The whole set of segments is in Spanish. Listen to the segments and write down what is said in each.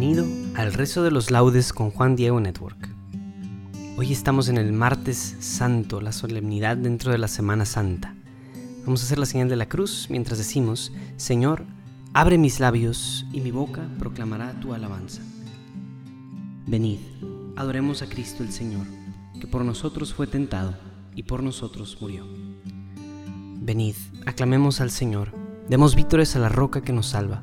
Bienvenido al rezo de los laudes con Juan Diego Network. Hoy estamos en el martes santo, la solemnidad dentro de la Semana Santa. Vamos a hacer la señal de la cruz mientras decimos, Señor, abre mis labios y mi boca proclamará tu alabanza. Venid, adoremos a Cristo el Señor, que por nosotros fue tentado y por nosotros murió. Venid, aclamemos al Señor, demos vítores a la roca que nos salva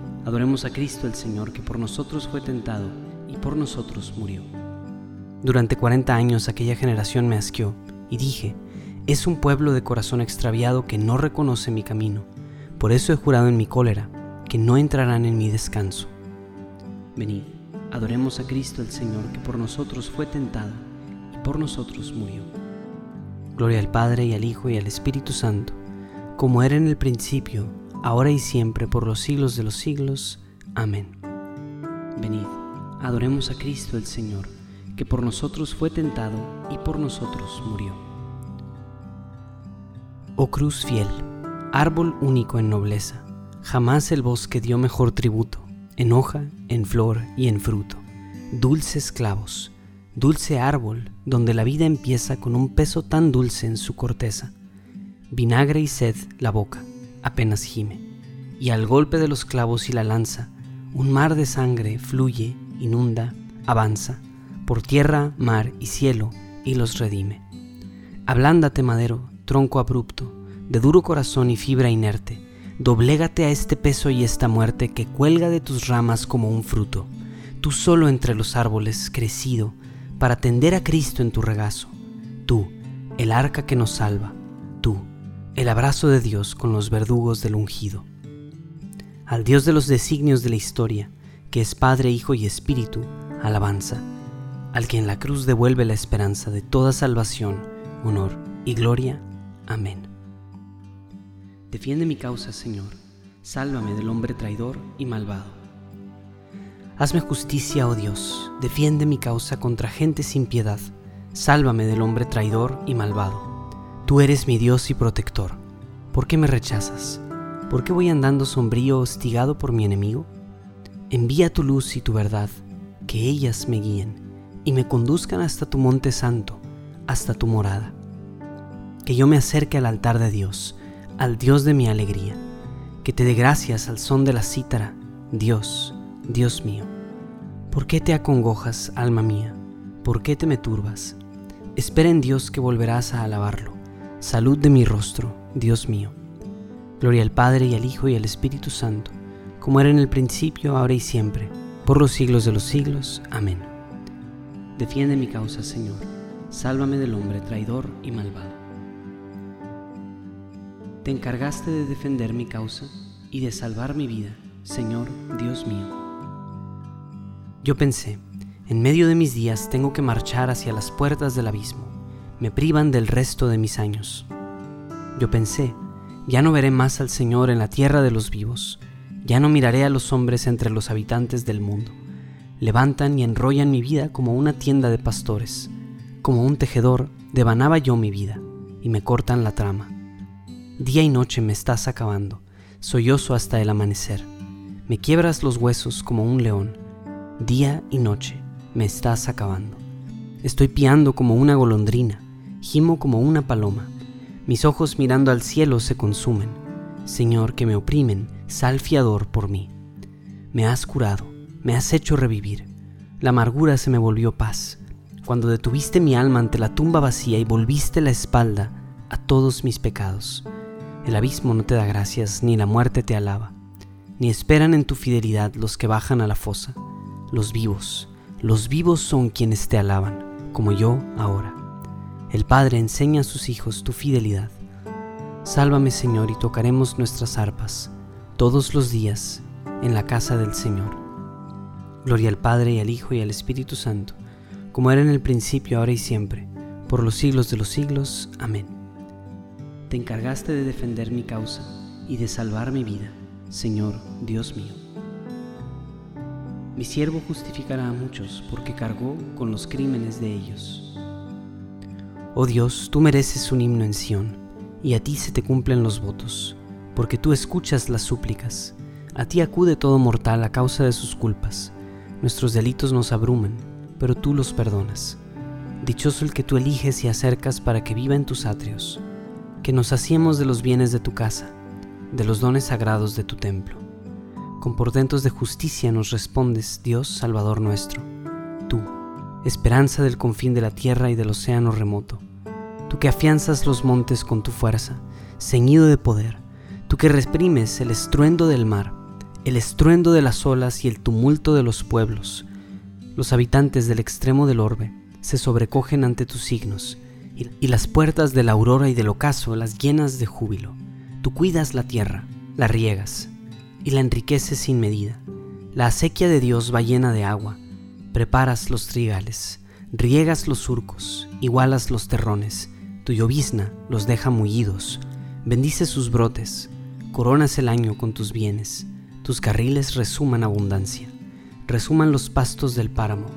Adoremos a Cristo el Señor, que por nosotros fue tentado y por nosotros murió. Durante cuarenta años aquella generación me asqueó, y dije, es un pueblo de corazón extraviado que no reconoce mi camino. Por eso he jurado en mi cólera, que no entrarán en mi descanso. Venid, adoremos a Cristo el Señor, que por nosotros fue tentado y por nosotros murió. Gloria al Padre y al Hijo y al Espíritu Santo, como era en el principio, ahora y siempre, por los siglos de los siglos. Amén. Venid, adoremos a Cristo el Señor, que por nosotros fue tentado y por nosotros murió. Oh cruz fiel, árbol único en nobleza, jamás el bosque dio mejor tributo, en hoja, en flor y en fruto. Dulces clavos, dulce árbol, donde la vida empieza con un peso tan dulce en su corteza. Vinagre y sed la boca apenas gime, y al golpe de los clavos y la lanza, un mar de sangre fluye, inunda, avanza, por tierra, mar y cielo, y los redime. Ablándate, madero, tronco abrupto, de duro corazón y fibra inerte, doblégate a este peso y esta muerte que cuelga de tus ramas como un fruto, tú solo entre los árboles crecido, para tender a Cristo en tu regazo, tú, el arca que nos salva, el abrazo de Dios con los verdugos del ungido. Al Dios de los designios de la historia, que es Padre, Hijo y Espíritu, alabanza, al que en la cruz devuelve la esperanza de toda salvación, honor y gloria. Amén. Defiende mi causa, Señor, sálvame del hombre traidor y malvado. Hazme justicia, oh Dios, defiende mi causa contra gente sin piedad, sálvame del hombre traidor y malvado. Tú eres mi Dios y protector. ¿Por qué me rechazas? ¿Por qué voy andando sombrío hostigado por mi enemigo? Envía tu luz y tu verdad, que ellas me guíen y me conduzcan hasta tu monte santo, hasta tu morada. Que yo me acerque al altar de Dios, al Dios de mi alegría. Que te dé gracias al son de la cítara, Dios, Dios mío. ¿Por qué te acongojas, alma mía? ¿Por qué te me turbas? Espera en Dios que volverás a alabarlo. Salud de mi rostro, Dios mío. Gloria al Padre y al Hijo y al Espíritu Santo, como era en el principio, ahora y siempre, por los siglos de los siglos. Amén. Defiende mi causa, Señor. Sálvame del hombre traidor y malvado. Te encargaste de defender mi causa y de salvar mi vida, Señor Dios mío. Yo pensé, en medio de mis días tengo que marchar hacia las puertas del abismo. Me privan del resto de mis años. Yo pensé, ya no veré más al Señor en la tierra de los vivos. Ya no miraré a los hombres entre los habitantes del mundo. Levantan y enrollan mi vida como una tienda de pastores. Como un tejedor, devanaba yo mi vida, y me cortan la trama. Día y noche me estás acabando, sollozo hasta el amanecer. Me quiebras los huesos como un león. Día y noche me estás acabando. Estoy piando como una golondrina, gimo como una paloma. Mis ojos mirando al cielo se consumen. Señor, que me oprimen, sal fiador por mí. Me has curado, me has hecho revivir. La amargura se me volvió paz. Cuando detuviste mi alma ante la tumba vacía y volviste la espalda a todos mis pecados. El abismo no te da gracias, ni la muerte te alaba, ni esperan en tu fidelidad los que bajan a la fosa, los vivos, los vivos son quienes te alaban, como yo ahora. El Padre enseña a sus hijos tu fidelidad. Sálvame, Señor, y tocaremos nuestras arpas todos los días en la casa del Señor. Gloria al Padre y al Hijo y al Espíritu Santo, como era en el principio, ahora y siempre, por los siglos de los siglos. Amén. Te encargaste de defender mi causa y de salvar mi vida, Señor Dios mío. Mi siervo justificará a muchos porque cargó con los crímenes de ellos. Oh Dios, tú mereces un himno en Sión, y a ti se te cumplen los votos, porque tú escuchas las súplicas. A ti acude todo mortal a causa de sus culpas. Nuestros delitos nos abruman, pero tú los perdonas. Dichoso el que tú eliges y acercas para que viva en tus atrios, que nos hacemos de los bienes de tu casa, de los dones sagrados de tu templo. Con portentos de justicia nos respondes, Dios Salvador nuestro. Esperanza del confín de la tierra y del océano remoto. Tú que afianzas los montes con tu fuerza, ceñido de poder. Tú que reprimes el estruendo del mar, el estruendo de las olas y el tumulto de los pueblos. Los habitantes del extremo del orbe se sobrecogen ante tus signos, y, las puertas de la aurora y del ocaso las llenas de júbilo. Tú cuidas la tierra, la riegas, y la enriqueces sin medida. La acequia de Dios va llena de agua. Preparas los trigales, riegas los surcos, igualas los terrones. Tu llovizna los deja mullidos. Bendices sus brotes, coronas el año con tus bienes. Tus carriles resuman abundancia. Resuman los pastos del páramo,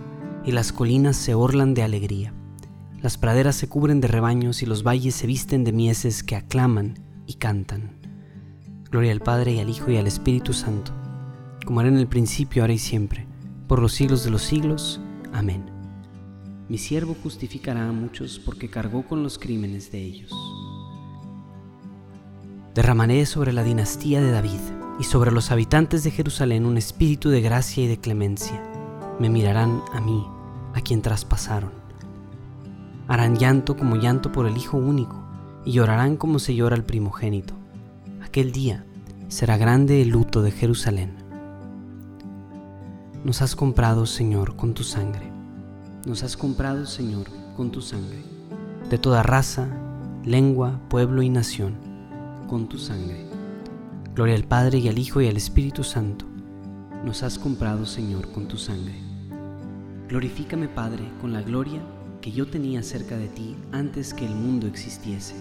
y las colinas se orlan de alegría. Las praderas se cubren de rebaños y los valles se visten de mieses que aclaman y cantan. Gloria al Padre y al Hijo y al Espíritu Santo, como era en el principio, ahora y siempre, por los siglos de los siglos. Amén. Mi siervo justificará a muchos porque cargó con los crímenes de ellos. Derramaré sobre la dinastía de David y sobre los habitantes de Jerusalén un espíritu de gracia y de clemencia. Me mirarán a mí, a quien traspasaron. Harán llanto como llanto por el Hijo único, y llorarán como se llora el primogénito aquel día será grande el luto de Jerusalén. Nos has comprado, Señor, con tu sangre. Nos has comprado, Señor, con tu sangre. De toda raza, lengua, pueblo y nación, con tu sangre. Gloria al Padre y al Hijo y al Espíritu Santo. Nos has comprado, Señor, con tu sangre. Glorifícame, Padre, con la gloria que yo tenía cerca de ti antes que el mundo existiese.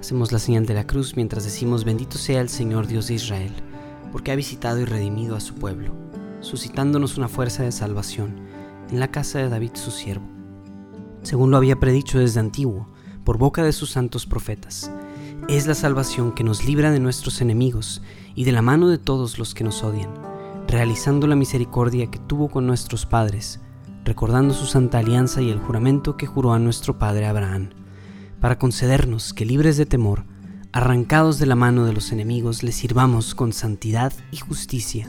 Hacemos la señal de la cruz mientras decimos bendito sea el Señor Dios de Israel, porque ha visitado y redimido a su pueblo, suscitándonos una fuerza de salvación en la casa de David su siervo, según lo había predicho desde antiguo, por boca de sus santos profetas. Es la salvación que nos libra de nuestros enemigos y de la mano de todos los que nos odian, realizando la misericordia que tuvo con nuestros padres, recordando su santa alianza y el juramento que juró a nuestro padre Abraham, para concedernos que libres de temor, arrancados de la mano de los enemigos, le sirvamos con santidad y justicia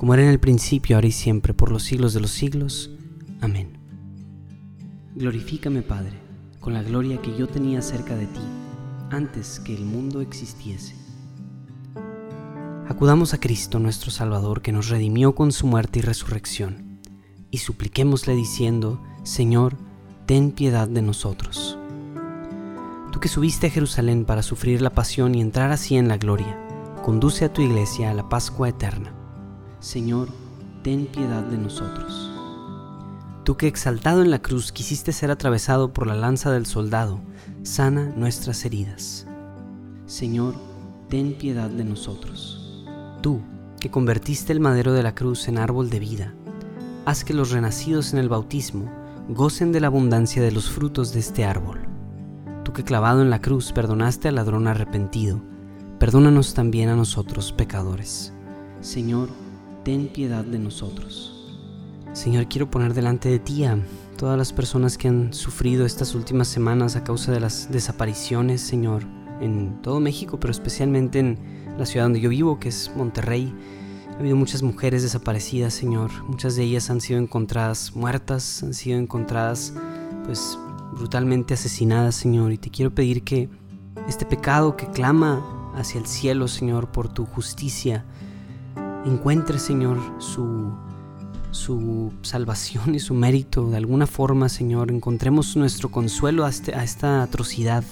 como era en el principio, ahora y siempre, por los siglos de los siglos. Amén. Glorifícame, Padre, con la gloria que yo tenía cerca de ti, antes que el mundo existiese. Acudamos a Cristo nuestro Salvador, que nos redimió con su muerte y resurrección, y supliquémosle diciendo, Señor, ten piedad de nosotros. Tú que subiste a Jerusalén para sufrir la pasión y entrar así en la gloria, conduce a tu iglesia a la Pascua eterna. Señor, ten piedad de nosotros. Tú que exaltado en la cruz quisiste ser atravesado por la lanza del soldado, sana nuestras heridas. Señor, ten piedad de nosotros. Tú que convertiste el madero de la cruz en árbol de vida, haz que los renacidos en el bautismo gocen de la abundancia de los frutos de este árbol. Tú que clavado en la cruz perdonaste al ladrón arrepentido, perdónanos también a nosotros pecadores. Señor, ten piedad de nosotros. Señor, quiero poner delante de ti a todas las personas que han sufrido estas últimas semanas a causa de las desapariciones, Señor, en todo México, pero especialmente en la ciudad donde yo vivo, que es Monterrey. Ha habido muchas mujeres desaparecidas, Señor. Muchas de ellas han sido encontradas muertas, han sido encontradas, pues, brutalmente asesinadas, Señor. Y te quiero pedir que este pecado que clama hacia el cielo, Señor, por tu justicia, encuentre, Señor, su, su salvación y su mérito. De alguna forma, Señor, encontremos nuestro consuelo a, este, a esta atrocidad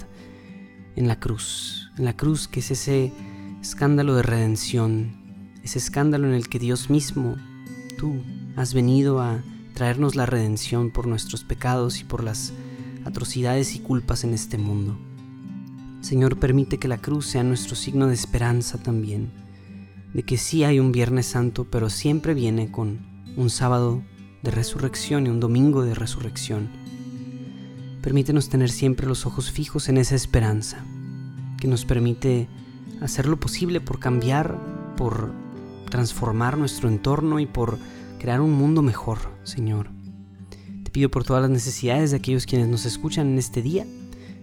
en la cruz. En la cruz que es ese escándalo de redención, ese escándalo en el que Dios mismo, tú, has venido a traernos la redención por nuestros pecados y por las atrocidades y culpas en este mundo. Señor, permite que la cruz sea nuestro signo de esperanza también, de que sí hay un Viernes Santo, pero siempre viene con un sábado de resurrección y un domingo de resurrección. Permítenos tener siempre los ojos fijos en esa esperanza, que nos permite hacer lo posible por cambiar, por transformar nuestro entorno y por crear un mundo mejor, Señor. Te pido por todas las necesidades de aquellos quienes nos escuchan en este día.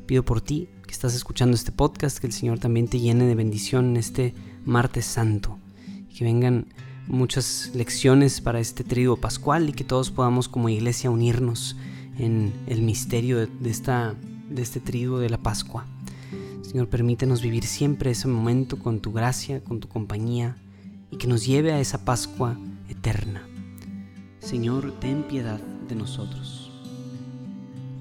Pido por ti que estás escuchando este podcast, que el Señor también te llene de bendición en este martes santo. Que vengan muchas lecciones para este triduo pascual y que todos podamos como iglesia unirnos en el misterio de, esta, de este triduo de la Pascua. Señor, permítenos vivir siempre ese momento con tu gracia, con tu compañía, y que nos lleve a esa Pascua eterna. Señor, ten piedad de nosotros.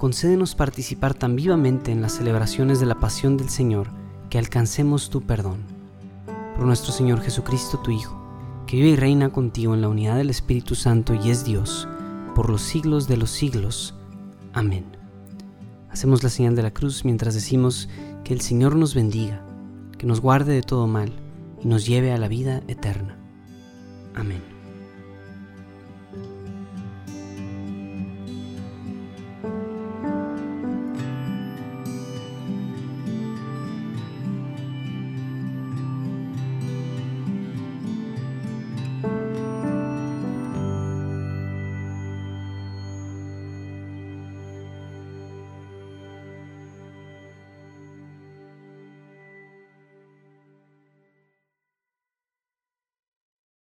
concédenos participar tan vivamente en las celebraciones de la pasión del Señor que alcancemos tu perdón. Por nuestro Señor Jesucristo, tu Hijo, que vive y reina contigo en la unidad del Espíritu Santo y es Dios, por los siglos de los siglos. Amén. Hacemos la señal de la cruz mientras decimos que el Señor nos bendiga, que nos guarde de todo mal y nos lleve a la vida eterna. Amén.